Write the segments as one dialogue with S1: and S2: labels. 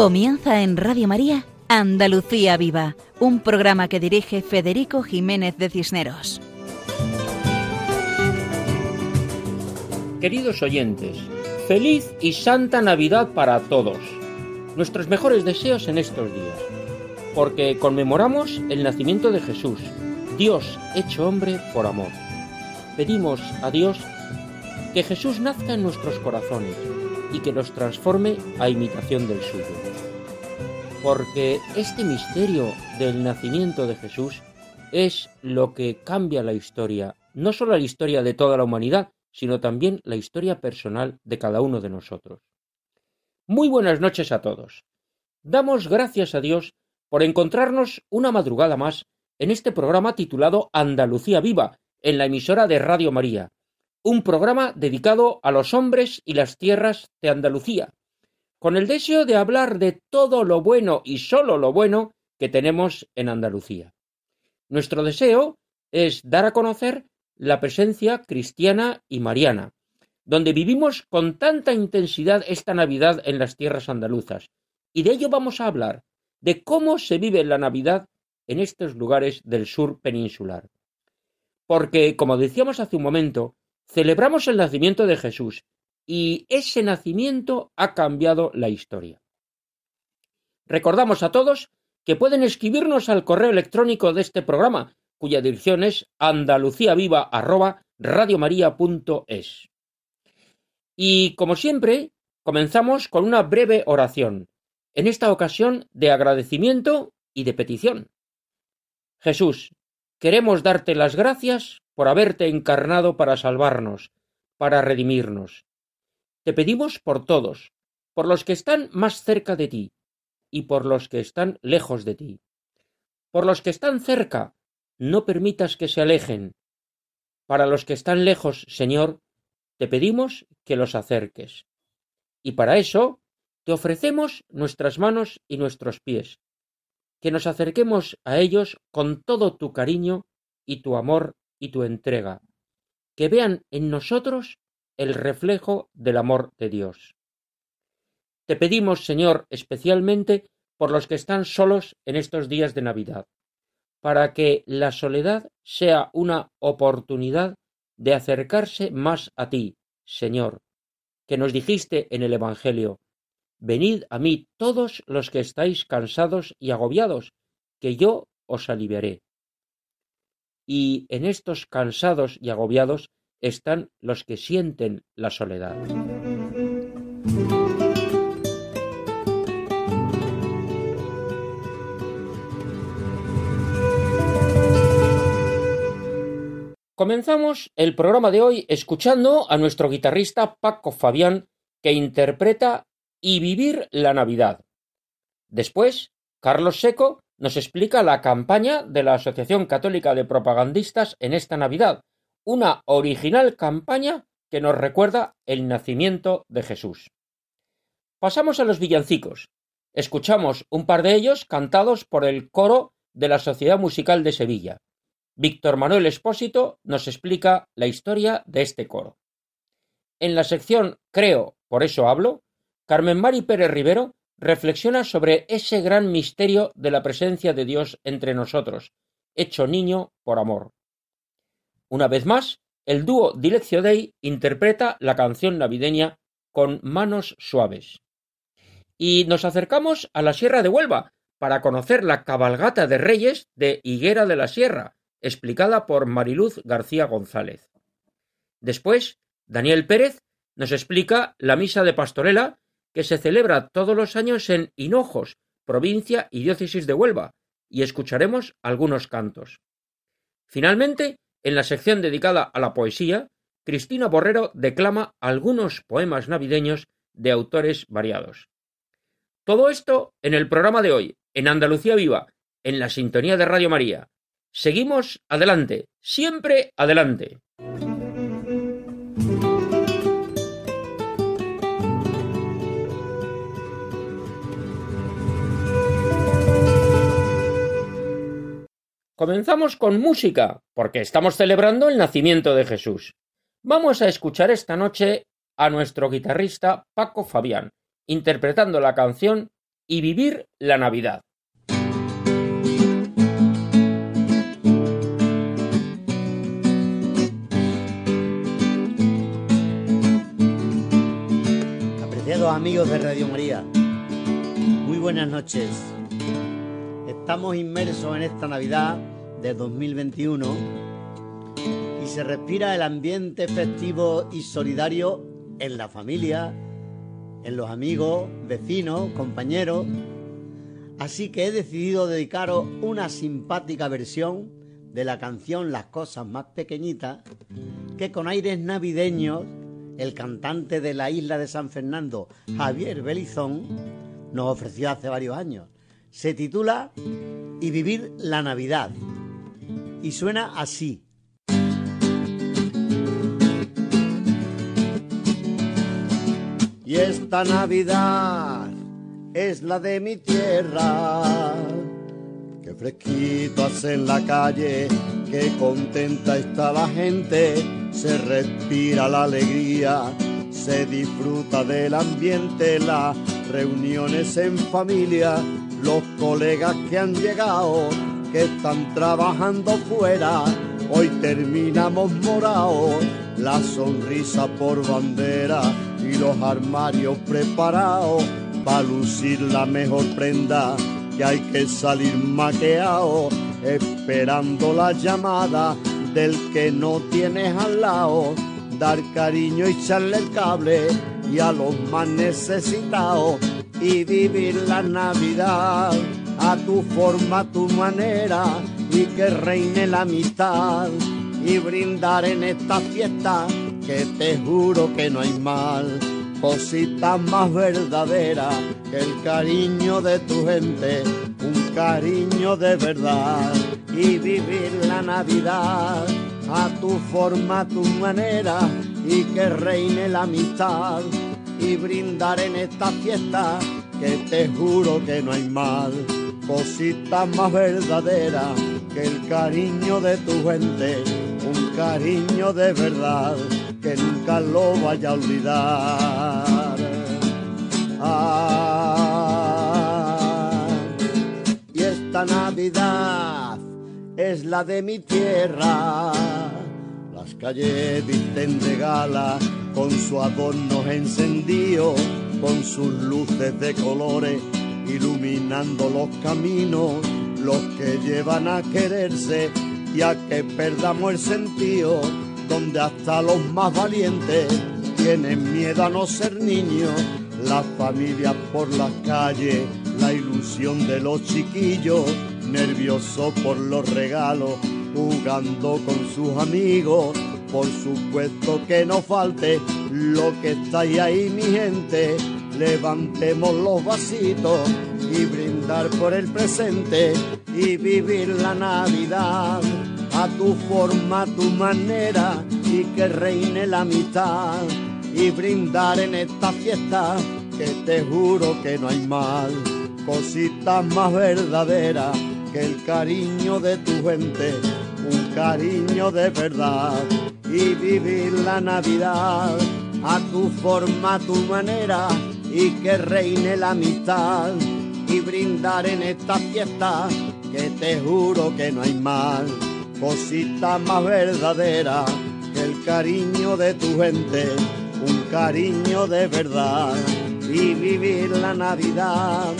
S1: Comienza en Radio María Andalucía Viva, un programa que dirige Federico Jiménez de Cisneros.
S2: Queridos oyentes, feliz y santa Navidad para todos. Nuestros mejores deseos en estos días, porque conmemoramos el nacimiento de Jesús, Dios hecho hombre por amor. Pedimos a Dios que Jesús nazca en nuestros corazones y que los transforme a imitación del suyo. Porque este misterio del nacimiento de Jesús es lo que cambia la historia, no solo la historia de toda la humanidad, sino también la historia personal de cada uno de nosotros. Muy buenas noches a todos. Damos gracias a Dios por encontrarnos una madrugada más en este programa titulado Andalucía Viva, en la emisora de Radio María, un programa dedicado a los hombres y las tierras de Andalucía, con el deseo de hablar de todo lo bueno y sólo lo bueno que tenemos en Andalucía. Nuestro deseo es dar a conocer la presencia cristiana y mariana, donde vivimos con tanta intensidad esta Navidad en las tierras andaluzas. Y de ello vamos a hablar, de cómo se vive la Navidad en estos lugares del sur peninsular. Porque, como decíamos hace un momento, Celebramos el nacimiento de Jesús y ese nacimiento ha cambiado la historia. Recordamos a todos que pueden escribirnos al correo electrónico de este programa, cuya dirección es andaluciaviva@radiomaria.es. Y como siempre, comenzamos con una breve oración, en esta ocasión de agradecimiento y de petición. Jesús, queremos darte las gracias por haberte encarnado para salvarnos, para redimirnos. Te pedimos por todos, por los que están más cerca de ti y por los que están lejos de ti. Por los que están cerca, no permitas que se alejen. Para los que están lejos, Señor, te pedimos que los acerques. Y para eso te ofrecemos nuestras manos y nuestros pies, que nos acerquemos a ellos con todo tu cariño y tu amor y tu entrega, que vean en nosotros el reflejo del amor de Dios. Te pedimos, Señor, especialmente por los que están solos en estos días de Navidad, para que la soledad sea una oportunidad de acercarse más a ti, Señor, que nos dijiste en el Evangelio, Venid a mí todos los que estáis cansados y agobiados, que yo os aliviaré y en estos cansados y agobiados están los que sienten la soledad. Comenzamos el programa de hoy escuchando a nuestro guitarrista Paco Fabián que interpreta Y vivir la Navidad. Después, Carlos Seco nos explica la campaña de la Asociación Católica de Propagandistas en esta Navidad, una original campaña que nos recuerda el nacimiento de Jesús. Pasamos a los villancicos. Escuchamos un par de ellos cantados por el coro de la Sociedad Musical de Sevilla. Víctor Manuel Espósito nos explica la historia de este coro. En la sección Creo, por eso hablo, Carmen Mari Pérez Rivero reflexiona sobre ese gran misterio de la presencia de Dios entre nosotros, hecho niño por amor. Una vez más, el dúo Dileccio Dei interpreta la canción navideña con manos suaves. Y nos acercamos a la Sierra de Huelva para conocer la cabalgata de Reyes de Higuera de la Sierra, explicada por Mariluz García González. Después, Daniel Pérez nos explica la misa de Pastorela que se celebra todos los años en Hinojos, provincia y diócesis de Huelva, y escucharemos algunos cantos. Finalmente, en la sección dedicada a la poesía, Cristina Borrero declama algunos poemas navideños de autores variados. Todo esto en el programa de hoy, en Andalucía Viva, en la sintonía de Radio María. Seguimos adelante, siempre adelante. Comenzamos con música, porque estamos celebrando el nacimiento de Jesús. Vamos a escuchar esta noche a nuestro guitarrista Paco Fabián, interpretando la canción y vivir la Navidad.
S3: Apreciados amigos de Radio María, muy buenas noches. Estamos inmersos en esta Navidad de 2021 y se respira el ambiente festivo y solidario en la familia, en los amigos, vecinos, compañeros. Así que he decidido dedicaros una simpática versión de la canción Las cosas más pequeñitas, que con aires navideños el cantante de la isla de San Fernando, Javier Belizón, nos ofreció hace varios años. Se titula Y vivir la Navidad. Y suena así. Y esta Navidad es la de mi tierra. Que fresquito hace en la calle, que contenta está la gente, se respira la alegría, se disfruta del ambiente, las reuniones en familia, los colegas que han llegado, que están trabajando fuera, hoy terminamos morados, la sonrisa por bandera y los armarios preparados para lucir la mejor prenda que hay que salir maqueado esperando la llamada del que no tienes al lado. Dar cariño y echarle el cable y a los más necesitados y vivir la Navidad a tu forma, a tu manera y que reine la amistad y brindar en esta fiesta que te juro que no hay mal, cosita más verdadera que el cariño de tu gente, un cariño de verdad y vivir la Navidad a tu forma, a tu manera y que reine la amistad y brindar en esta fiesta que te juro que no hay mal, cosita más verdadera que el cariño de tu gente, un cariño de verdad que nunca lo vaya a olvidar. Ah, y esta Navidad es la de mi tierra. Las calles visten de gala con su adorno encendido, con sus luces de colores iluminando los caminos, los que llevan a quererse y a que perdamos el sentido donde hasta los más valientes tienen miedo a no ser niños, las familias por las calles, la ilusión de los chiquillos, nerviosos por los regalos, jugando con sus amigos, por supuesto que no falte lo que está ahí mi gente, levantemos los vasitos y brindar por el presente y vivir la Navidad a tu forma, a tu manera y que reine la amistad y brindar en esta fiesta que te juro que no hay mal, cosita más verdadera que el cariño de tu gente, un cariño de verdad y vivir la Navidad a tu forma, a tu manera y que reine la amistad y brindar en esta fiesta que te juro que no hay mal. Cosita más verdadera que el cariño de tu gente, un cariño de verdad. Y vivir la Navidad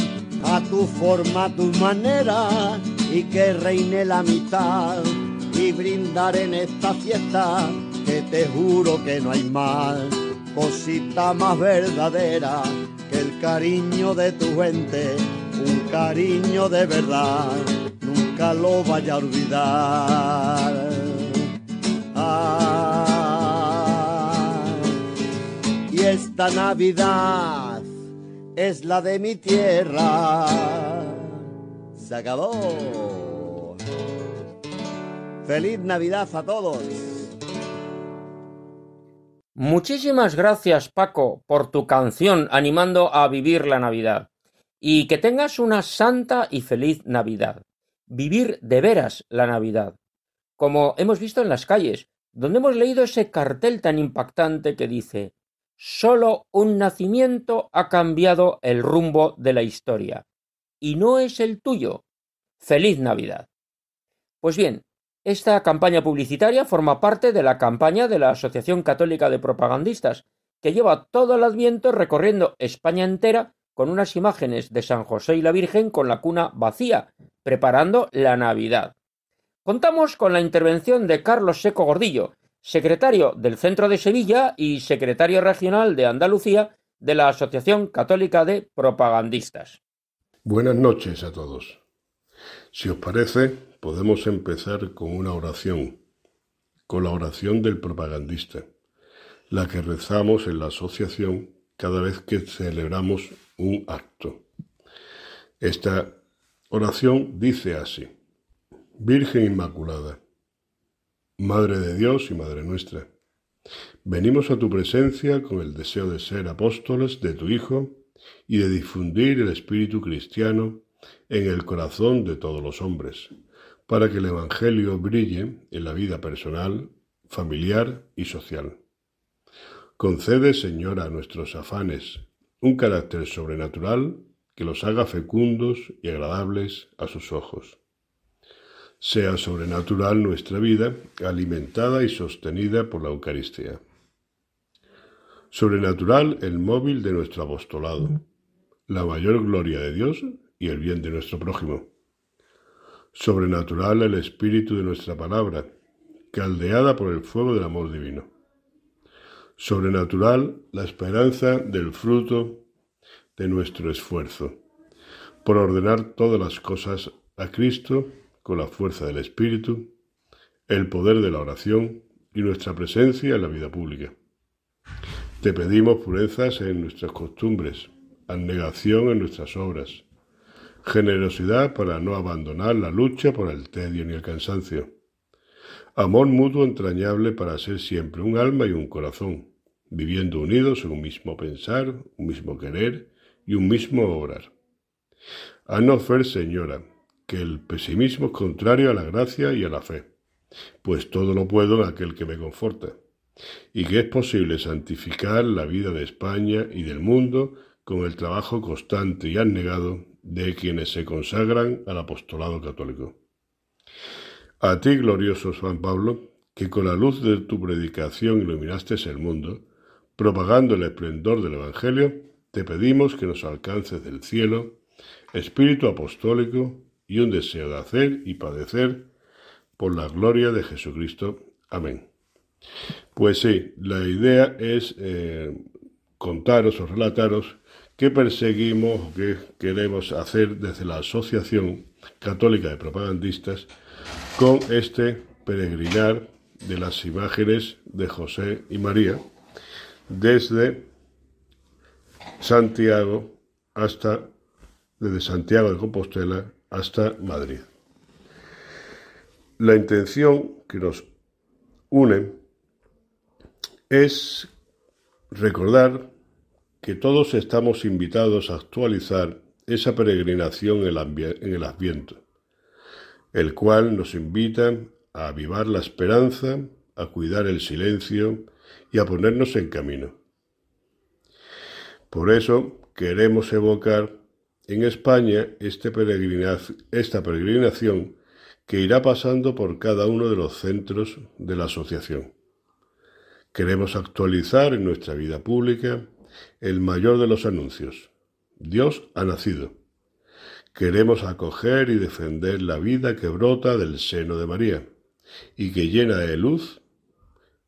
S3: a tu forma, a tu manera y que reine la mitad y brindar en esta fiesta que te juro que no hay mal, cosita más verdadera que el cariño de tu gente, un cariño de verdad lo vaya a olvidar. y esta Navidad es la de mi tierra. Se acabó. Feliz Navidad a todos.
S2: Muchísimas gracias Paco por tu canción animando a vivir la Navidad y que tengas una santa y feliz Navidad vivir de veras la Navidad, como hemos visto en las calles, donde hemos leído ese cartel tan impactante que dice Solo un nacimiento ha cambiado el rumbo de la historia. Y no es el tuyo. Feliz Navidad. Pues bien, esta campaña publicitaria forma parte de la campaña de la Asociación Católica de Propagandistas, que lleva todo el Adviento recorriendo España entera con unas imágenes de San José y la Virgen con la cuna vacía, preparando la Navidad. Contamos con la intervención de Carlos Seco Gordillo, secretario del Centro de Sevilla y secretario regional de Andalucía de la Asociación Católica de Propagandistas.
S4: Buenas noches a todos. Si os parece, podemos empezar con una oración, con la oración del propagandista, la que rezamos en la asociación cada vez que celebramos un acto. Esta oración dice así, Virgen Inmaculada, Madre de Dios y Madre nuestra, venimos a tu presencia con el deseo de ser apóstoles de tu Hijo y de difundir el espíritu cristiano en el corazón de todos los hombres, para que el Evangelio brille en la vida personal, familiar y social. Concede, Señor, a nuestros afanes un carácter sobrenatural que los haga fecundos y agradables a sus ojos sea sobrenatural nuestra vida, alimentada y sostenida por la Eucaristía. Sobrenatural el móvil de nuestro apostolado, la mayor gloria de Dios y el bien de nuestro prójimo. Sobrenatural el espíritu de nuestra palabra, caldeada por el fuego del amor divino. Sobrenatural la esperanza del fruto de nuestro esfuerzo, por ordenar todas las cosas a Cristo con la fuerza del Espíritu, el poder de la oración y nuestra presencia en la vida pública. Te pedimos purezas en nuestras costumbres, abnegación en nuestras obras, generosidad para no abandonar la lucha por el tedio ni el cansancio, amor mutuo entrañable para ser siempre un alma y un corazón, viviendo unidos en un mismo pensar, un mismo querer y un mismo obrar. Haznos ver, Señora, que el pesimismo es contrario a la gracia y a la fe, pues todo lo puedo en aquel que me conforta, y que es posible santificar la vida de España y del mundo con el trabajo constante y abnegado de quienes se consagran al apostolado católico. A ti, glorioso San Pablo, que con la luz de tu predicación iluminaste el mundo, propagando el esplendor del Evangelio, te pedimos que nos alcances del cielo, Espíritu Apostólico, y un deseo de hacer y padecer por la gloria de Jesucristo. Amén. Pues sí, la idea es eh, contaros o relataros qué perseguimos o qué queremos hacer desde la Asociación Católica de Propagandistas con este peregrinar de las imágenes de José y María desde Santiago hasta desde Santiago de Compostela hasta Madrid. La intención que nos une es recordar que todos estamos invitados a actualizar esa peregrinación en el Adviento, el cual nos invita a avivar la esperanza, a cuidar el silencio y a ponernos en camino. Por eso queremos evocar en España este esta peregrinación que irá pasando por cada uno de los centros de la asociación. Queremos actualizar en nuestra vida pública el mayor de los anuncios. Dios ha nacido. Queremos acoger y defender la vida que brota del seno de María y que llena de luz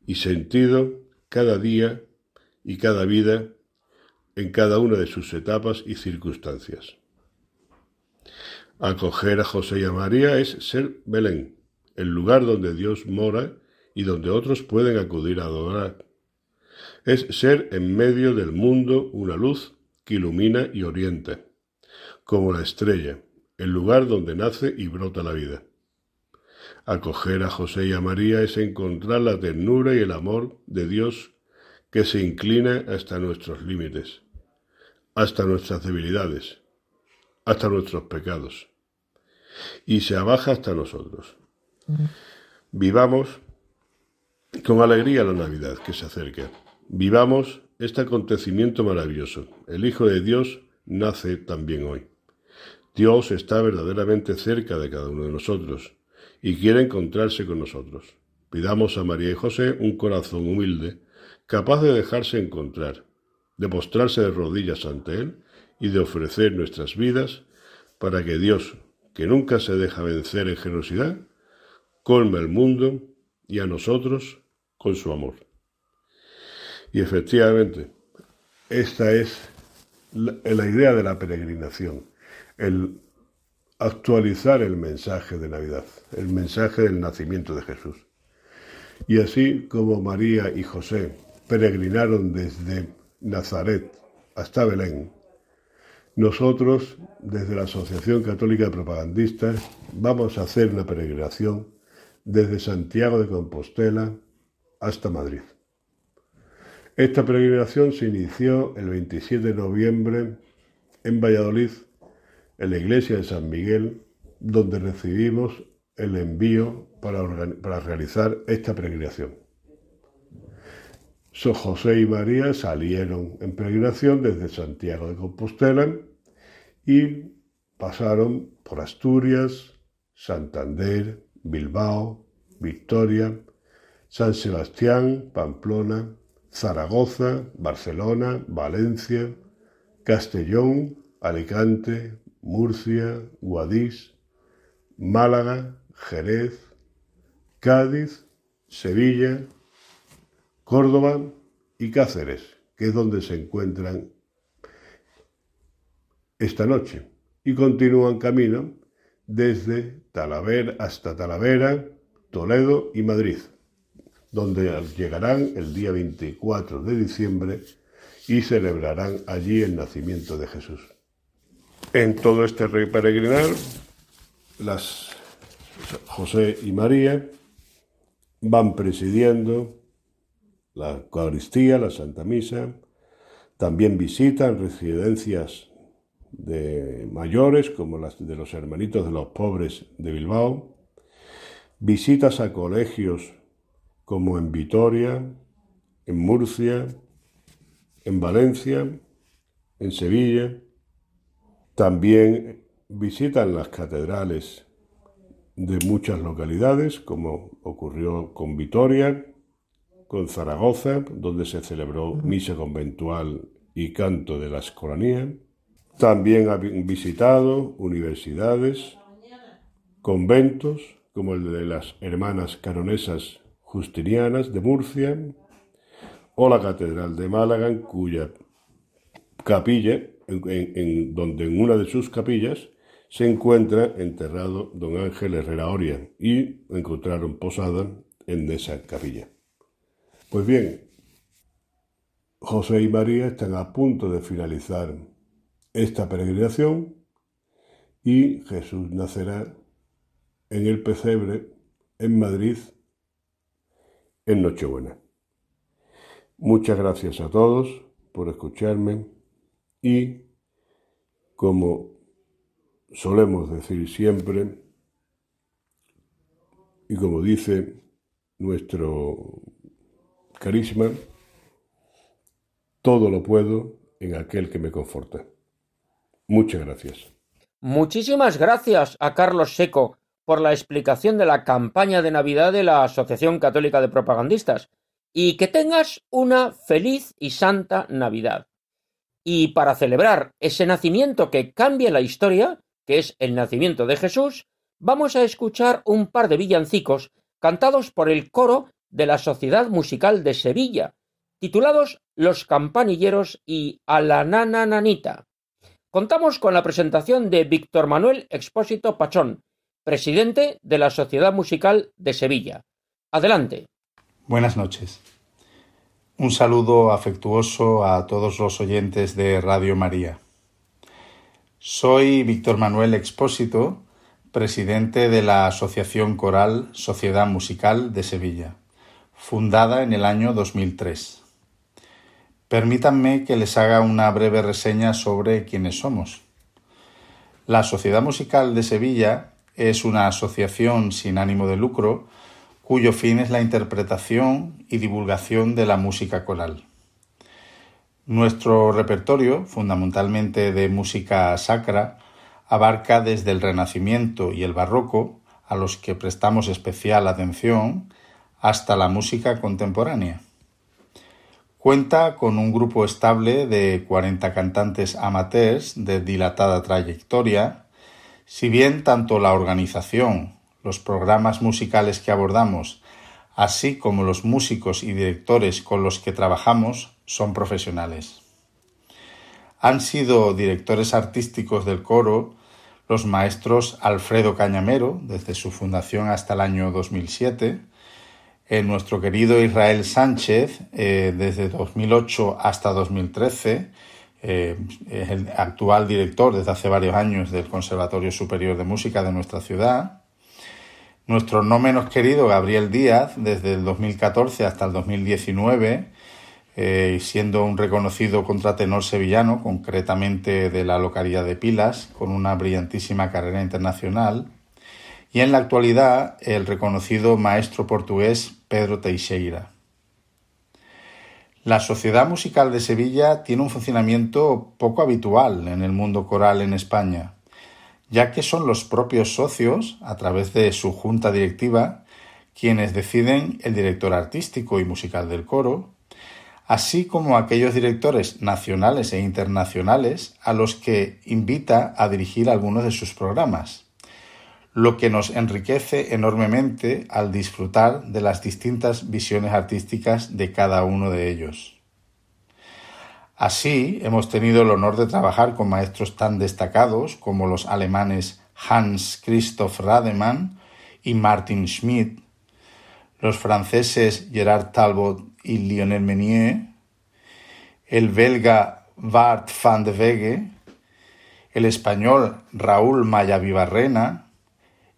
S4: y sentido cada día y cada vida en cada una de sus etapas y circunstancias. Acoger a José y a María es ser Belén, el lugar donde Dios mora y donde otros pueden acudir a adorar. Es ser en medio del mundo una luz que ilumina y orienta, como la estrella, el lugar donde nace y brota la vida. Acoger a José y a María es encontrar la ternura y el amor de Dios que se inclina hasta nuestros límites, hasta nuestras debilidades, hasta nuestros pecados, y se abaja hasta nosotros. Vivamos con alegría la Navidad que se acerca. Vivamos este acontecimiento maravilloso. El Hijo de Dios nace también hoy. Dios está verdaderamente cerca de cada uno de nosotros y quiere encontrarse con nosotros. Pidamos a María y José un corazón humilde, capaz de dejarse encontrar, de postrarse de rodillas ante Él y de ofrecer nuestras vidas para que Dios, que nunca se deja vencer en generosidad, colme el mundo y a nosotros con su amor. Y efectivamente, esta es la, idea de la peregrinación, el actualizar el mensaje de Navidad, el mensaje del nacimiento de Jesús. Y así como María y José peregrinaron desde Nazaret hasta Belén, nosotros, desde la Asociación Católica de Propagandistas, vamos a hacer una peregrinación desde Santiago de Compostela hasta Madrid. Esta peregrinación se inició el 27 de noviembre en Valladolid, en la iglesia de San Miguel, donde recibimos el envío para, para realizar esta peregrinación. San José y María salieron en peregrinación desde Santiago de Compostela y pasaron por Asturias, Santander, Bilbao, Victoria, San Sebastián, Pamplona, Zaragoza, Barcelona, Valencia, Castellón, Alicante, Murcia, Guadix, Málaga, Jerez, Cádiz, Sevilla, Córdoba y Cáceres, que es donde se encuentran esta noche, y continúan camino desde Talavera hasta Talavera, Toledo y Madrid, donde llegarán el día 24 de diciembre y celebrarán allí el nacimiento de Jesús. En todo este peregrinar, las José y María van presidiendo la Eucaristía, la Santa Misa, también visitan residencias de mayores como las de los hermanitos de los pobres de Bilbao, visitas a colegios como en Vitoria, en Murcia, en Valencia, en Sevilla, también visitan las catedrales de muchas localidades, como ocurrió con Vitoria, con Zaragoza, donde se celebró misa conventual y canto de la escolanía. También han visitado universidades, conventos, como el de las hermanas canonesas justinianas de Murcia, o la Catedral de Málaga, cuya capilla, en, donde en una de sus capillas se encuentra enterrado don Ángel Herrera Oria y encontraron posada en esa capilla. Pues bien, José y María están a punto de finalizar esta peregrinación y Jesús nacerá en el pesebre en Madrid en Nochebuena. Muchas gracias a todos por escucharme y, como solemos decir siempre, y como dice nuestro carisma, todo lo puedo en aquel que me conforta. Muchas gracias.
S2: Muchísimas gracias a Carlos Seco por la explicación de la campaña de Navidad de la Asociación Católica de Propagandistas y que tengas una feliz y santa Navidad. Y para celebrar ese nacimiento que cambia la historia, que es el nacimiento de Jesús, vamos a escuchar un par de villancicos cantados por el coro de la Sociedad Musical de Sevilla, titulados Los Campanilleros y A la Nana Nanita. Contamos con la presentación de Víctor Manuel Expósito Pachón, presidente de la Sociedad Musical de Sevilla. Adelante.
S5: Buenas noches. Un saludo afectuoso a todos los oyentes de Radio María. Soy Víctor Manuel Expósito, presidente de la Asociación Coral Sociedad Musical de Sevilla fundada en el año 2003. Permítanme que les haga una breve reseña sobre quiénes somos. La Sociedad Musical de Sevilla es una asociación sin ánimo de lucro cuyo fin es la interpretación y divulgación de la música coral. Nuestro repertorio, fundamentalmente de música sacra, abarca desde el Renacimiento y el Barroco, a los que prestamos especial atención, hasta la música contemporánea. Cuenta con un grupo estable de 40 cantantes amateurs de dilatada trayectoria, si bien tanto la organización, los programas musicales que abordamos, así como los músicos y directores con los que trabajamos son profesionales. Han sido directores artísticos del coro los maestros Alfredo Cañamero, desde su fundación hasta el año 2007, nuestro querido Israel Sánchez, eh, desde 2008 hasta 2013, eh, es el actual director desde hace varios años del Conservatorio Superior de Música de nuestra ciudad. Nuestro no menos querido Gabriel Díaz, desde el 2014 hasta el 2019, eh, siendo un reconocido contratenor sevillano, concretamente de la localidad de Pilas, con una brillantísima carrera internacional y en la actualidad el reconocido maestro portugués Pedro Teixeira. La Sociedad Musical de Sevilla tiene un funcionamiento poco habitual en el mundo coral en España, ya que son los propios socios, a través de su junta directiva, quienes deciden el director artístico y musical del coro, así como aquellos directores nacionales e internacionales a los que invita a dirigir algunos de sus programas lo que nos enriquece enormemente al disfrutar de las distintas visiones artísticas de cada uno de ellos. Así, hemos tenido el honor de trabajar con maestros tan destacados como los alemanes Hans Christoph Rademann y Martin Schmidt, los franceses Gerard Talbot y Lionel Meunier, el belga Bart van de Wege, el español Raúl Maya Vivarrena,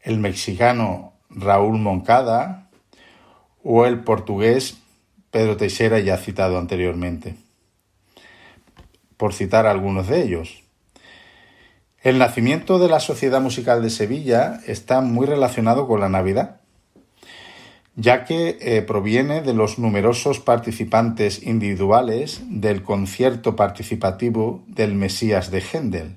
S5: el mexicano Raúl Moncada o el portugués Pedro Teixeira ya citado anteriormente, por citar algunos de ellos. El nacimiento de la Sociedad Musical de Sevilla está muy relacionado con la Navidad, ya que eh, proviene de los numerosos participantes individuales del concierto participativo del Mesías de Händel,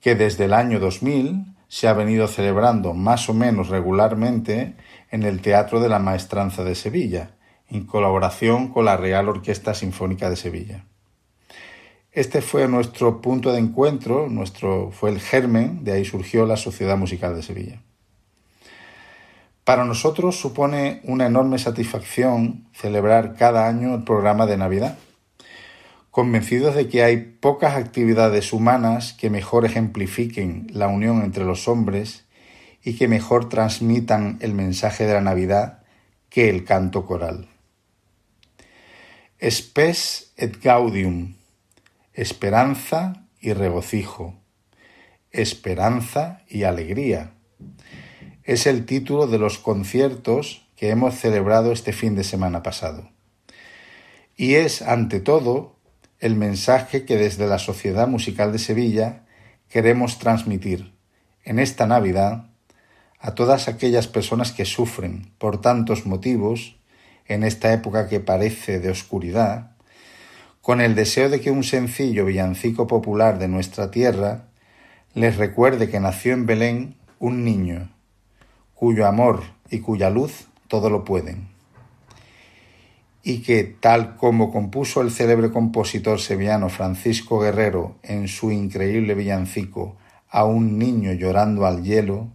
S5: que desde el año 2000 se ha venido celebrando más o menos regularmente en el Teatro de la Maestranza de Sevilla, en colaboración con la Real Orquesta Sinfónica de Sevilla. Este fue nuestro punto de encuentro, nuestro, fue el germen, de ahí surgió la Sociedad Musical de Sevilla. Para nosotros supone una enorme satisfacción celebrar cada año el programa de Navidad convencidos de que hay pocas actividades humanas que mejor ejemplifiquen la unión entre los hombres y que mejor transmitan el mensaje de la Navidad que el canto coral. Spes et gaudium, esperanza y regocijo, esperanza y alegría. Es el título de los conciertos que hemos celebrado este fin de semana pasado. Y es, ante todo, el mensaje que desde la Sociedad Musical de Sevilla queremos transmitir en esta Navidad a todas aquellas personas que sufren por tantos motivos en esta época que parece de oscuridad, con el deseo de que un sencillo villancico popular de nuestra tierra les recuerde que nació en Belén un niño, cuyo amor y cuya luz todo lo pueden y que, tal como compuso el célebre compositor sevillano Francisco Guerrero en su increíble villancico A un niño llorando al hielo,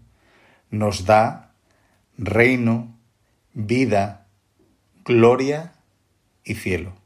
S5: nos da reino, vida, gloria y cielo.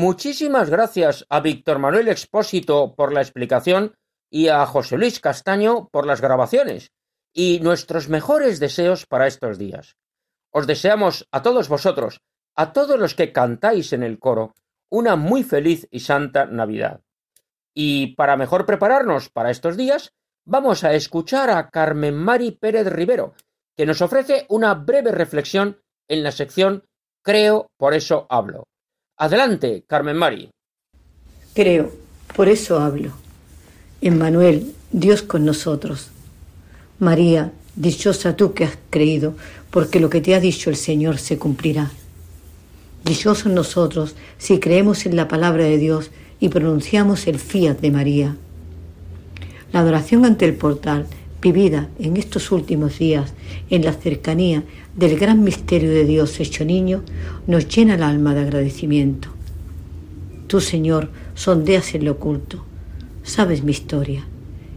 S2: Muchísimas gracias a Víctor Manuel Expósito por la explicación y a José Luis Castaño por las grabaciones y nuestros mejores deseos para estos días. Os deseamos a todos vosotros, a todos los que cantáis en el coro, una muy feliz y santa Navidad. Y para mejor prepararnos para estos días, vamos a escuchar a Carmen Mari Pérez Rivero, que nos ofrece una breve reflexión en la sección Creo, por eso hablo. Adelante, Carmen Mari.
S6: Creo, por eso hablo. Emmanuel, Dios con nosotros. María, dichosa tú que has creído, porque lo que te ha dicho el Señor se cumplirá. Dichosos nosotros si creemos en la palabra de Dios y pronunciamos el fiat de María. La adoración ante el portal, vivida en estos últimos días en la cercanía del gran misterio de Dios hecho niño, nos llena el alma de agradecimiento. Tú, Señor, sondeas en lo oculto, sabes mi historia,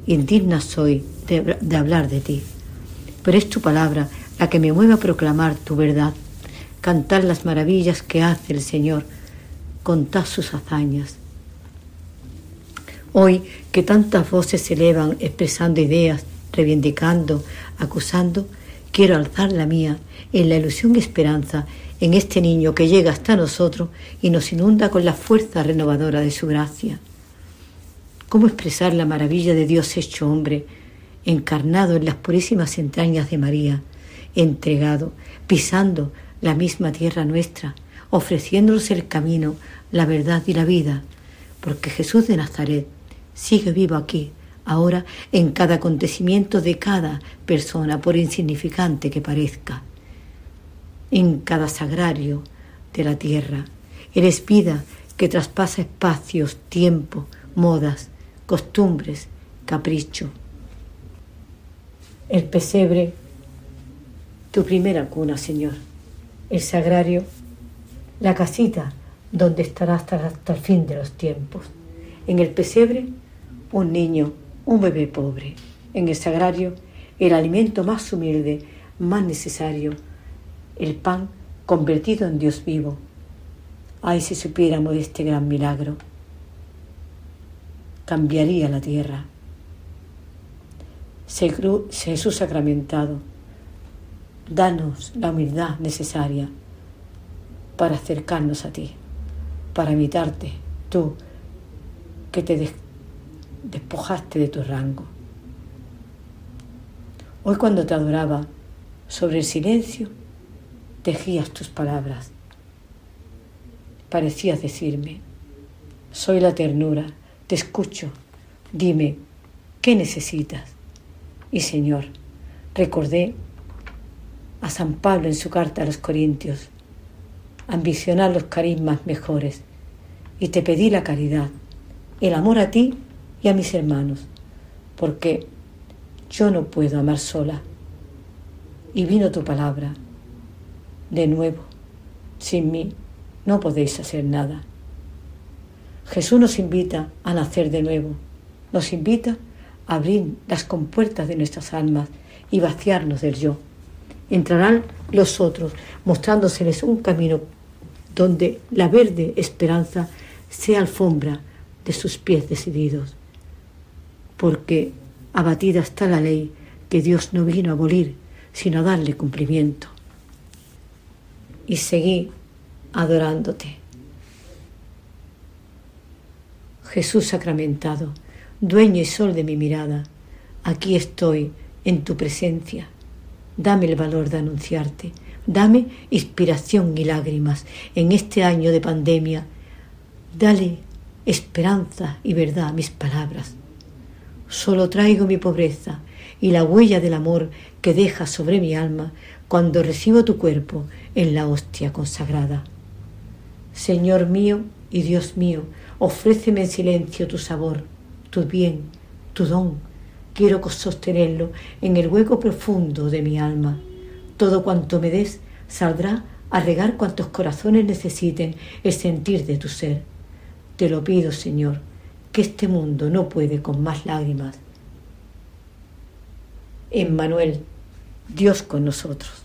S6: indigna soy de, de hablar de ti, pero es tu palabra la que me mueve a proclamar tu verdad, cantar las maravillas que hace el Señor, contar sus hazañas. Hoy que tantas voces se elevan expresando ideas, reivindicando, acusando, quiero alzar la mía en la ilusión y esperanza en este niño que llega hasta nosotros y nos inunda con la fuerza renovadora de su gracia. ¿Cómo expresar la maravilla de Dios hecho hombre, encarnado en las purísimas entrañas de María, entregado, pisando la misma tierra nuestra, ofreciéndonos el camino, la verdad y la vida, porque Jesús de Nazaret sigue vivo aquí, ahora en cada acontecimiento de cada persona, por insignificante que parezca, en cada sagrario de la tierra. Eres vida que traspasa espacios, tiempo, modas, costumbres, capricho. El pesebre, tu primera cuna, Señor. El sagrario, la casita donde estarás hasta, hasta el fin de los tiempos. En el pesebre, un niño un bebé pobre. En el sagrario, el alimento más humilde, más necesario, el pan convertido en Dios vivo. Ay, si supiéramos este gran milagro, cambiaría la tierra. Jesús sacramentado, danos la humildad necesaria para acercarnos a ti, para imitarte, tú que te despojaste de tu rango. Hoy cuando te adoraba, sobre el silencio, tejías tus palabras. Parecías decirme, soy la ternura, te escucho, dime, ¿qué necesitas? Y Señor, recordé a San Pablo en su carta a los Corintios, ambicionar los carismas mejores, y te pedí la caridad, el amor a ti y a mis hermanos, porque yo no puedo amar sola. Y vino tu palabra. De nuevo, sin mí no podéis hacer nada. Jesús nos invita a nacer de nuevo, nos invita a abrir las compuertas de nuestras almas y vaciarnos del yo. Entrarán los otros, mostrándoseles un camino donde la verde esperanza sea alfombra de sus pies decididos porque abatida está la ley que Dios no vino a abolir, sino a darle cumplimiento. Y seguí adorándote. Jesús sacramentado, dueño y sol de mi mirada, aquí estoy en tu presencia. Dame el valor de anunciarte, dame inspiración y lágrimas en este año de pandemia. Dale esperanza y verdad a mis palabras solo traigo mi pobreza y la huella del amor que dejas sobre mi alma cuando recibo tu cuerpo en la hostia consagrada. Señor mío y Dios mío, ofréceme en silencio tu sabor, tu bien, tu don. Quiero sostenerlo en el hueco profundo de mi alma. Todo cuanto me des saldrá a regar cuantos corazones necesiten el sentir de tu ser. Te lo pido, Señor, que este mundo no puede con más lágrimas. Emmanuel, Dios con nosotros.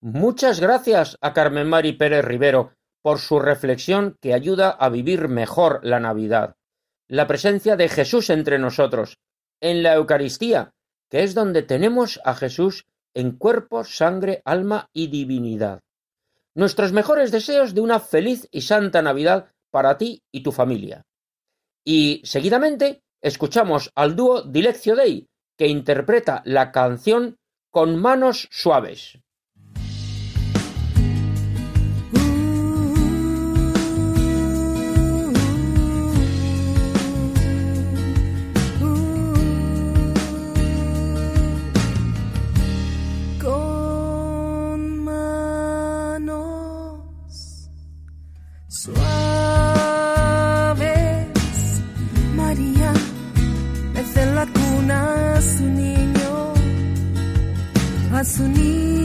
S2: Muchas gracias a Carmen Mari Pérez Rivero por su reflexión que ayuda a vivir mejor la Navidad. La presencia de Jesús entre nosotros, en la Eucaristía, que es donde tenemos a Jesús en cuerpo, sangre, alma y divinidad. Nuestros mejores deseos de una feliz y santa Navidad para ti y tu familia. Y seguidamente escuchamos al dúo Dileccio Dei, que interpreta la canción Con manos suaves.
S7: Su niño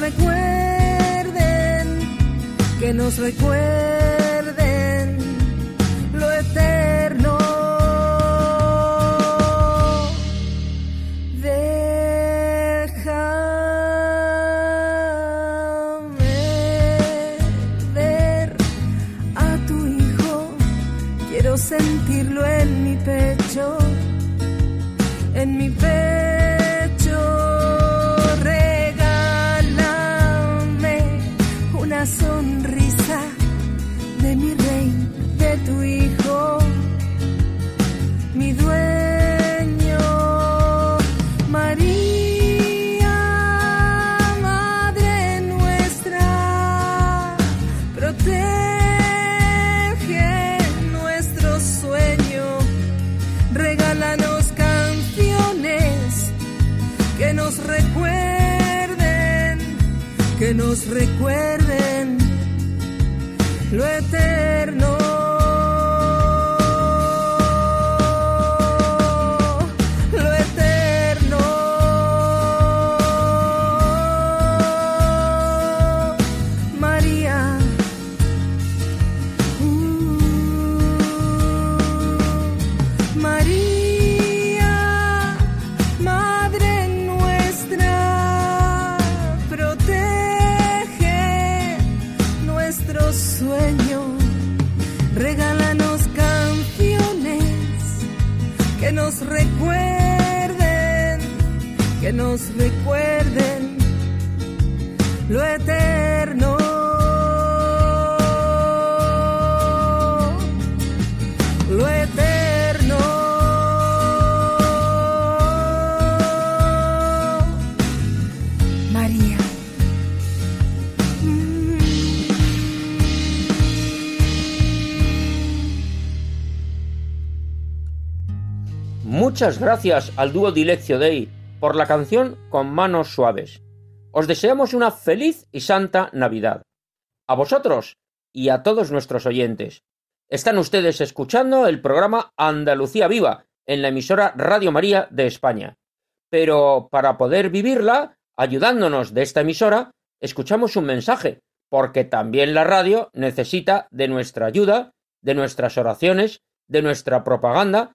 S7: recuerden, que nos recuerden
S2: Muchas gracias al dúo Dileccio Dei por la canción Con manos suaves. Os deseamos una feliz y santa Navidad. A vosotros y a todos nuestros oyentes. Están ustedes escuchando el programa Andalucía Viva en la emisora Radio María de España. Pero para poder vivirla, ayudándonos de esta emisora, escuchamos un mensaje, porque también la radio necesita de nuestra ayuda, de nuestras oraciones, de nuestra propaganda,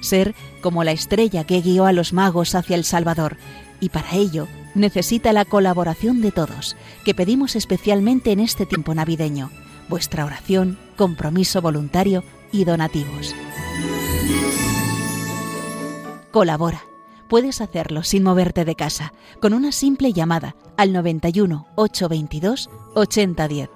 S1: ser como la estrella que guió a los magos hacia el Salvador, y para ello necesita la colaboración de todos, que pedimos especialmente en este tiempo navideño, vuestra oración, compromiso voluntario y donativos. Colabora. Puedes hacerlo sin moverte de casa, con una simple llamada al 91 822 8010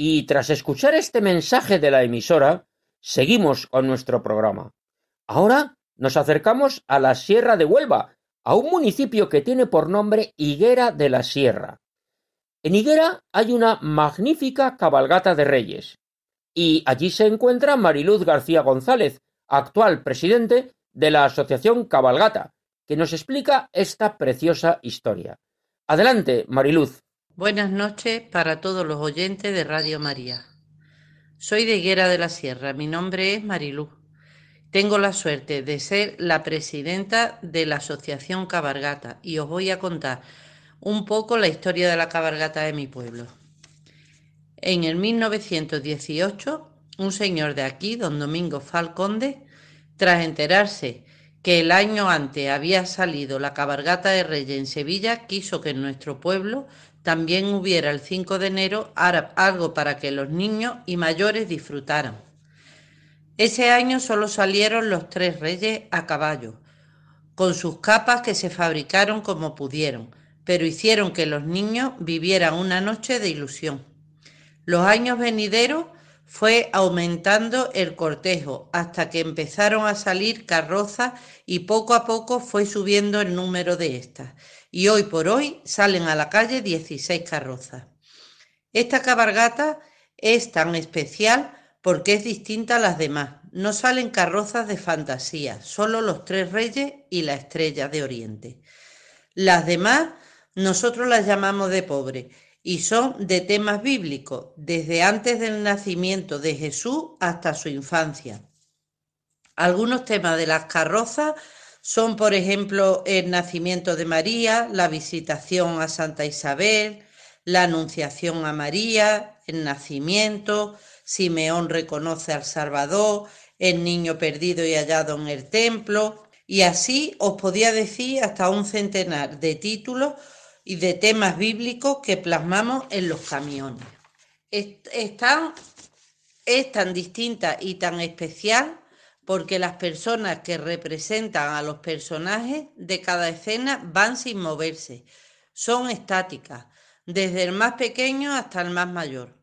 S2: Y tras escuchar este mensaje de la emisora, seguimos con nuestro programa. Ahora nos acercamos a la Sierra de Huelva, a un municipio que tiene por nombre Higuera de la Sierra. En Higuera hay una magnífica cabalgata de reyes, y allí se encuentra Mariluz García González, actual presidente de la Asociación Cabalgata, que nos explica esta preciosa historia. Adelante, Mariluz.
S8: Buenas noches para todos los oyentes de Radio María. Soy de Higuera de la Sierra, mi nombre es Mariluz. Tengo la suerte de ser la presidenta de la Asociación Cabargata y os voy a contar un poco la historia de la cabargata de mi pueblo. En el 1918, un señor de aquí, don Domingo Falconde, tras enterarse que el año antes había salido la cabargata de Reyes en Sevilla, quiso que en nuestro pueblo también hubiera el 5 de enero algo para que los niños y mayores disfrutaran. Ese año solo salieron los tres reyes a caballo, con sus capas que se fabricaron como pudieron, pero hicieron que los niños vivieran una noche de ilusión. Los años venideros fue aumentando el cortejo hasta que empezaron a salir carrozas y poco a poco fue subiendo el número de estas. Y hoy por hoy salen a la calle 16 carrozas. Esta cabargata es tan especial porque es distinta a las demás. No salen carrozas de fantasía, solo los tres reyes y la estrella de Oriente. Las demás nosotros las llamamos de pobre y son de temas bíblicos, desde antes del nacimiento de Jesús hasta su infancia. Algunos temas de las carrozas son, por ejemplo, el nacimiento de María, la visitación a Santa Isabel, la anunciación a María, el nacimiento, Simeón reconoce al Salvador, el niño perdido y hallado en el templo, y así os podía decir hasta un centenar de títulos y de temas bíblicos que plasmamos en los camiones. Es, es tan distinta y tan especial porque las personas que representan a los personajes de cada escena van sin moverse, son estáticas, desde el más pequeño hasta el más mayor.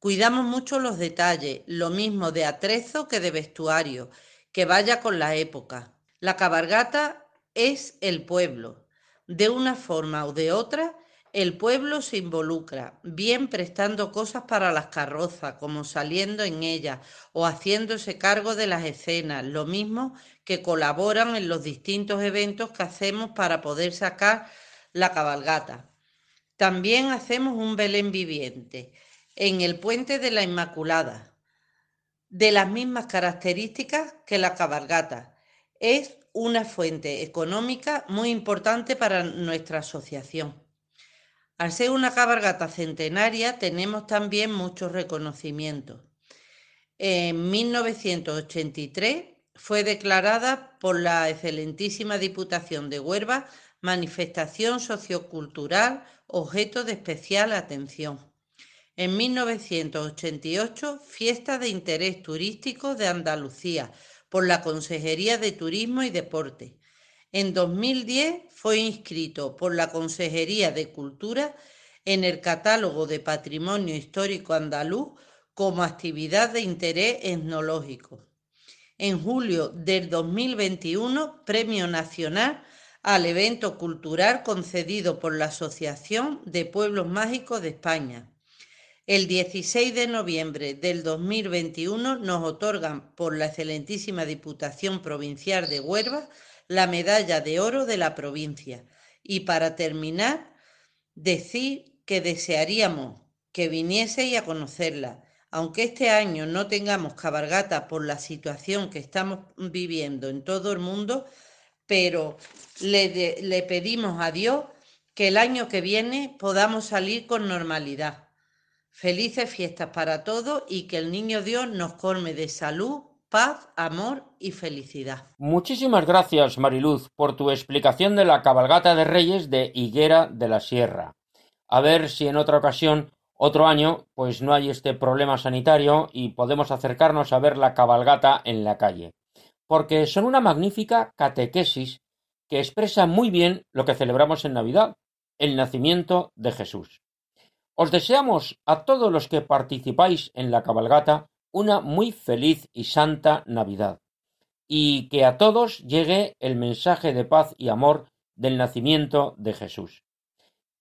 S8: Cuidamos mucho los detalles, lo mismo de atrezo que de vestuario, que vaya con la época. La cabargata es el pueblo. De una forma o de otra, el pueblo se involucra, bien prestando cosas para las carrozas, como saliendo en ellas o haciéndose cargo de las escenas, lo mismo que colaboran en los distintos eventos que hacemos para poder sacar la cabalgata. También hacemos un Belén viviente en el puente de la Inmaculada, de las mismas características que la cabalgata. Es una fuente económica muy importante para nuestra asociación. Al ser una cabalgata centenaria tenemos también muchos reconocimientos. En 1983 fue declarada por la excelentísima Diputación de Huelva manifestación sociocultural objeto de especial atención. En 1988, Fiesta de Interés Turístico de Andalucía por la Consejería de Turismo y Deporte. En 2010 fue inscrito por la Consejería de Cultura en el Catálogo de Patrimonio Histórico Andaluz como actividad de interés etnológico. En julio del 2021, Premio Nacional al evento cultural concedido por la Asociación de Pueblos Mágicos de España. El 16 de noviembre del 2021 nos otorgan por la excelentísima Diputación Provincial de Huelva la medalla de oro de la provincia. Y para terminar, decir que desearíamos que vinieseis a conocerla. Aunque este año no tengamos cabalgata por la situación que estamos viviendo en todo el mundo, pero le, le pedimos a Dios que el año que viene podamos salir con normalidad. Felices fiestas para todos y que el niño Dios nos colme de salud, paz, amor y felicidad.
S2: Muchísimas gracias, Mariluz, por tu explicación de la cabalgata de Reyes de Higuera de la Sierra. A ver si en otra ocasión, otro año, pues no hay este problema sanitario y podemos acercarnos a ver la cabalgata en la calle. Porque son una magnífica catequesis que expresa muy bien lo que celebramos en Navidad, el nacimiento de Jesús. Os deseamos a todos los que participáis en la cabalgata una muy feliz y santa Navidad, y que a todos llegue el mensaje de paz y amor del nacimiento de Jesús.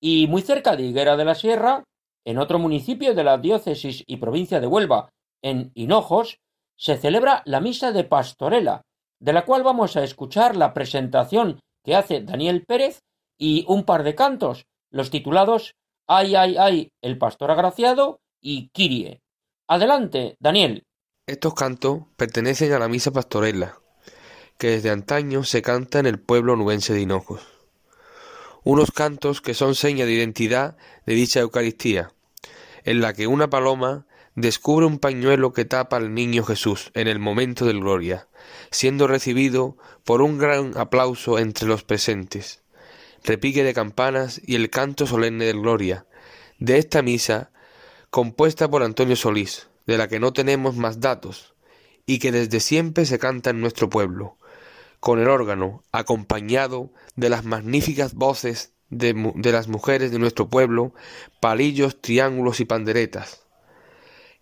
S2: Y muy cerca de Higuera de la Sierra, en otro municipio de la diócesis y provincia de Huelva, en Hinojos, se celebra la misa de Pastorela, de la cual vamos a escuchar la presentación que hace Daniel Pérez y un par de cantos, los titulados Ay, ay, ay, el pastor agraciado y Kirie. Adelante, Daniel.
S9: Estos cantos pertenecen a la misa pastorela, que desde antaño se canta en el pueblo nubense de Hinojos. Unos cantos que son seña de identidad de dicha Eucaristía, en la que una paloma descubre un pañuelo que tapa al niño Jesús en el momento del gloria, siendo recibido por un gran aplauso entre los presentes repique de campanas y el canto solemne del Gloria, de esta misa, compuesta por Antonio Solís, de la que no tenemos más datos, y que desde siempre se canta en nuestro pueblo, con el órgano, acompañado de las magníficas voces de, de, las mujeres de nuestro pueblo, palillos, triángulos y panderetas.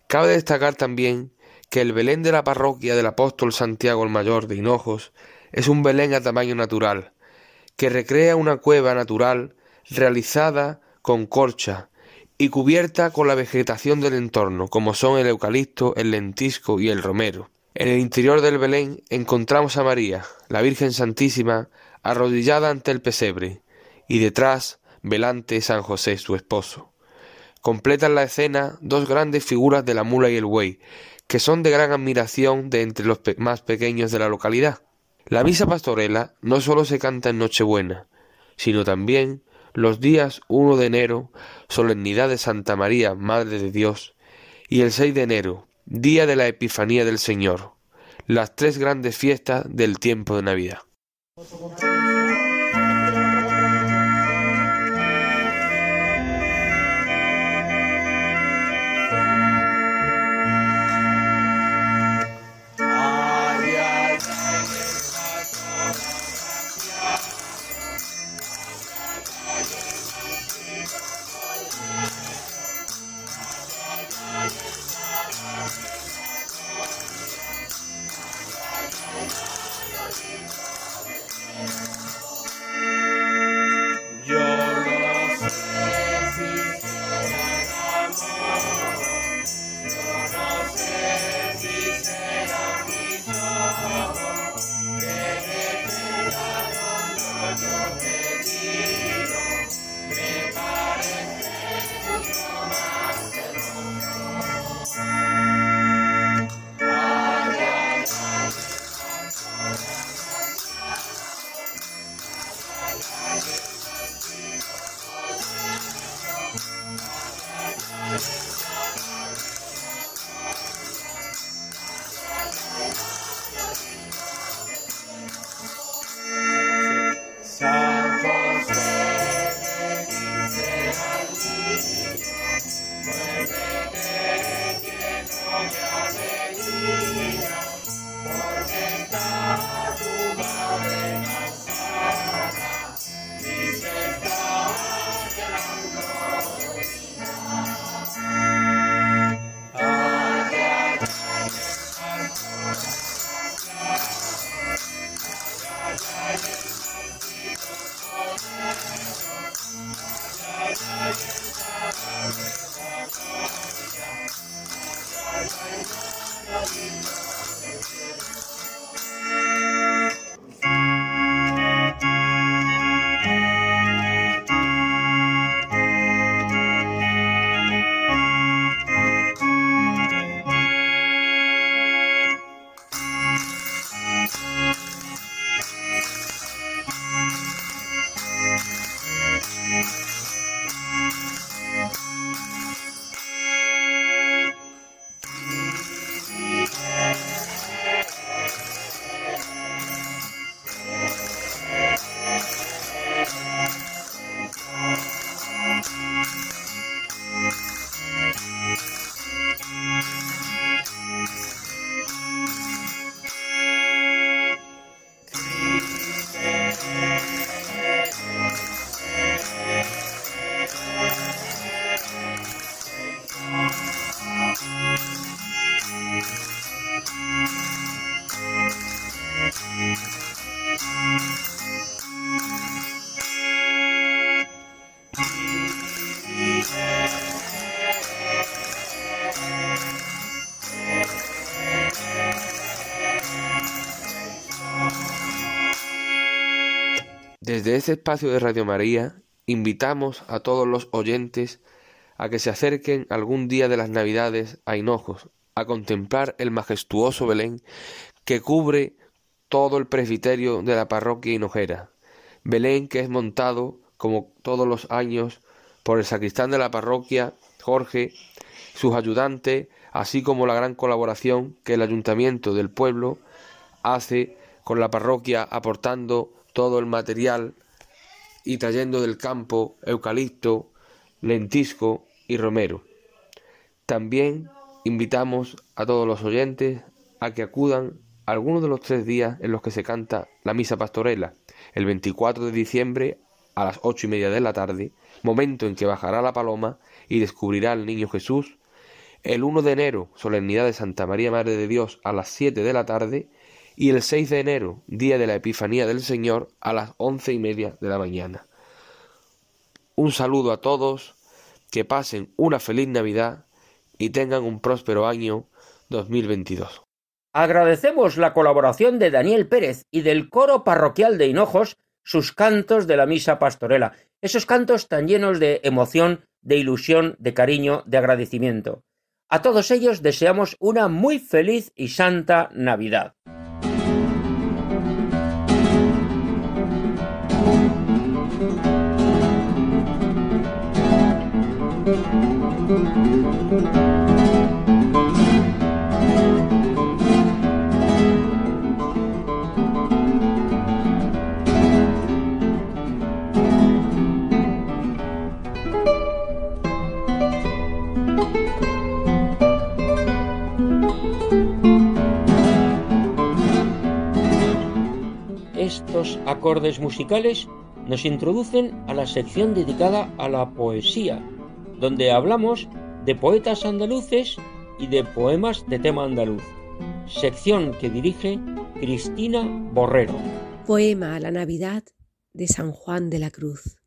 S9: Cabe destacar también que el Belén de la parroquia del apóstol Santiago el Mayor de Hinojos es un Belén a tamaño natural, que recrea una cueva natural realizada con corcha y cubierta con la vegetación del entorno, como son el eucalipto, el lentisco y el romero. En el interior del Belén encontramos a María, la Virgen Santísima, arrodillada ante el pesebre, y detrás, velante San José, su esposo. Completan la escena dos grandes figuras de la mula y el buey, que son de gran admiración de entre los más pequeños de la localidad. La misa pastorela no solo se canta en Nochebuena, sino también los días 1 de enero, solemnidad de Santa María, Madre de Dios, y el 6 de enero, día de la Epifanía del Señor, las tres grandes fiestas del tiempo de Navidad. Desde este espacio de Radio María invitamos a todos los oyentes a que se acerquen algún día de las Navidades a Hinojos, a contemplar el majestuoso Belén que cubre todo el presbiterio de la parroquia Hinojera. Belén que es montado, como todos los años, por el sacristán de la parroquia, Jorge, sus ayudantes, así como la gran colaboración que el ayuntamiento del pueblo hace con la parroquia aportando todo el material y trayendo del campo eucalipto, lentisco y romero. También invitamos a todos los oyentes a que acudan algunos de los tres días en los que se canta la misa pastorela, el 24 de diciembre a las ocho y media de la tarde, momento en que bajará la paloma y descubrirá al niño Jesús, el 1 de enero, solemnidad de Santa María Madre de Dios a las siete de la tarde, y el 6 de enero, día de la Epifanía del Señor, a las once y media de la mañana. Un saludo a todos, que pasen una feliz Navidad y tengan un próspero año 2022.
S2: Agradecemos la colaboración de Daniel Pérez y del coro parroquial de Hinojos, sus cantos de la misa pastorela, esos cantos tan llenos de emoción, de ilusión, de cariño, de agradecimiento. A todos ellos deseamos una muy feliz y santa Navidad. Estos acordes musicales nos introducen a la sección dedicada a la poesía, donde hablamos de poetas andaluces y de poemas de tema andaluz, sección que dirige Cristina Borrero.
S10: Poema a la Navidad de San Juan de la Cruz.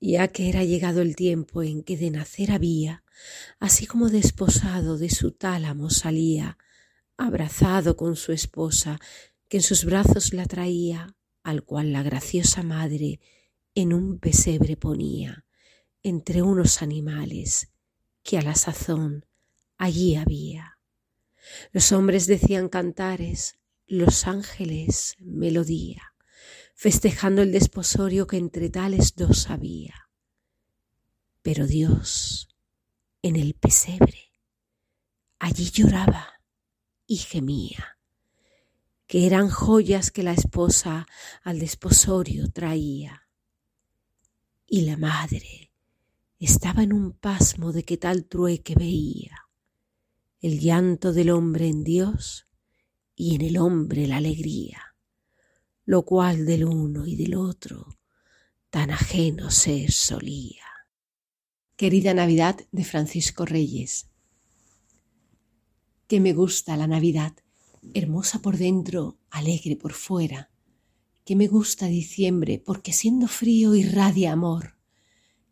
S10: Ya que era llegado el tiempo en que de nacer había, así como desposado de su tálamo salía, abrazado con su esposa, que en sus brazos la traía, al cual la graciosa madre en un pesebre ponía, entre unos animales que a la sazón allí había. Los hombres decían cantares, los ángeles melodía, festejando el desposorio que entre tales dos había. Pero Dios, en el pesebre, allí lloraba y gemía que eran joyas que la esposa al desposorio traía. Y la madre estaba en un pasmo de que tal trueque veía, el llanto del hombre en Dios y en el hombre la alegría, lo cual del uno y del otro tan ajeno ser solía.
S11: Querida Navidad de Francisco Reyes, que me gusta la Navidad hermosa por dentro, alegre por fuera, que me gusta diciembre porque siendo frío irradia amor,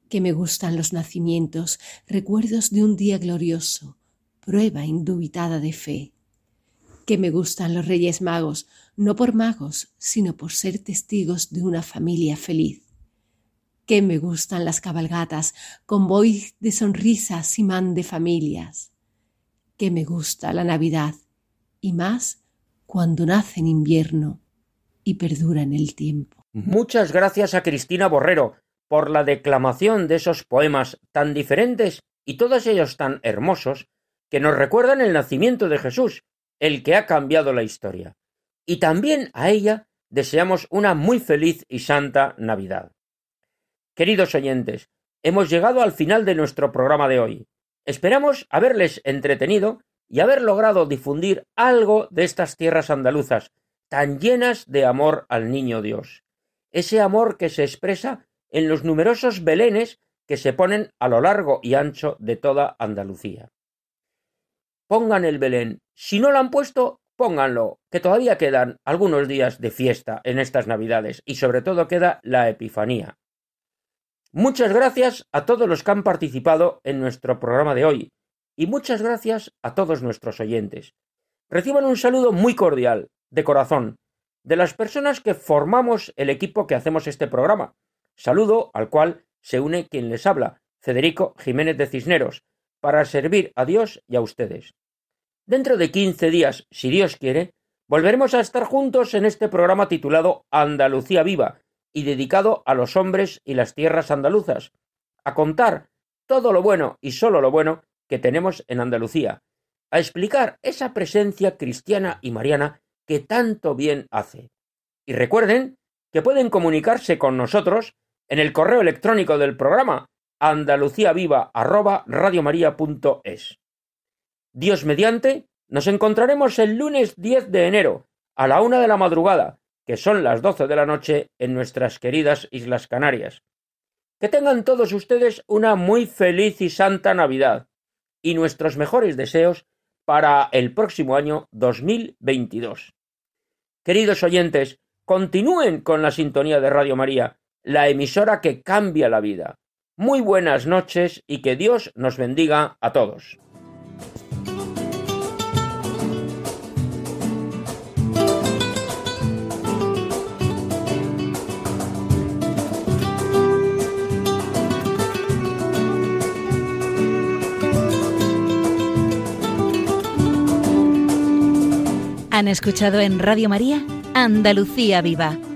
S11: que me gustan los nacimientos, recuerdos de un día glorioso, prueba indubitada de fe, que me gustan los reyes magos, no por magos, sino por ser testigos de una familia feliz, que me gustan las cabalgatas, convoy de sonrisas, imán de familias, que me gusta la Navidad, y más cuando nace en invierno y perdura en el tiempo.
S2: Muchas gracias a Cristina Borrero por la declamación de esos poemas tan diferentes y todos ellos tan hermosos que nos recuerdan el nacimiento de Jesús, el que ha cambiado la historia. Y también a ella deseamos una muy feliz y santa Navidad. Queridos oyentes, hemos llegado al final de nuestro programa de hoy. Esperamos haberles entretenido y haber logrado difundir algo de estas tierras andaluzas, tan llenas de amor al niño Dios. Ese amor que se expresa en los numerosos belenes que se ponen a lo largo y ancho de toda Andalucía. Pongan el Belén. Si no lo han puesto, pónganlo, que todavía quedan algunos días de fiesta en estas Navidades y sobre todo queda la Epifanía. Muchas gracias a todos los que han participado en nuestro programa de hoy, y muchas gracias a todos nuestros oyentes. Reciban un saludo muy cordial, de corazón, de las personas que formamos el equipo que hacemos este programa. Saludo al cual se une quien les habla, Federico Jiménez de Cisneros, para servir a Dios y a ustedes. Dentro de quince días, si Dios quiere, volveremos a estar juntos en este programa titulado Andalucía Viva y dedicado a los hombres y las tierras andaluzas, a contar todo lo bueno y solo lo bueno que tenemos en Andalucía, a explicar esa presencia cristiana y mariana que tanto bien hace. Y recuerden que pueden comunicarse con nosotros en el correo electrónico del programa andaluciaviva@radiomaria.es. Dios mediante, nos encontraremos el lunes 10 de enero a la una de la madrugada, que son las doce de la noche en nuestras queridas Islas Canarias. Que tengan todos ustedes una muy feliz y santa Navidad y nuestros mejores deseos para el próximo año 2022. Queridos oyentes, continúen con la sintonía de Radio María, la emisora que cambia la vida. Muy buenas noches y que Dios nos bendiga a todos.
S1: Han escuchado en Radio María Andalucía Viva,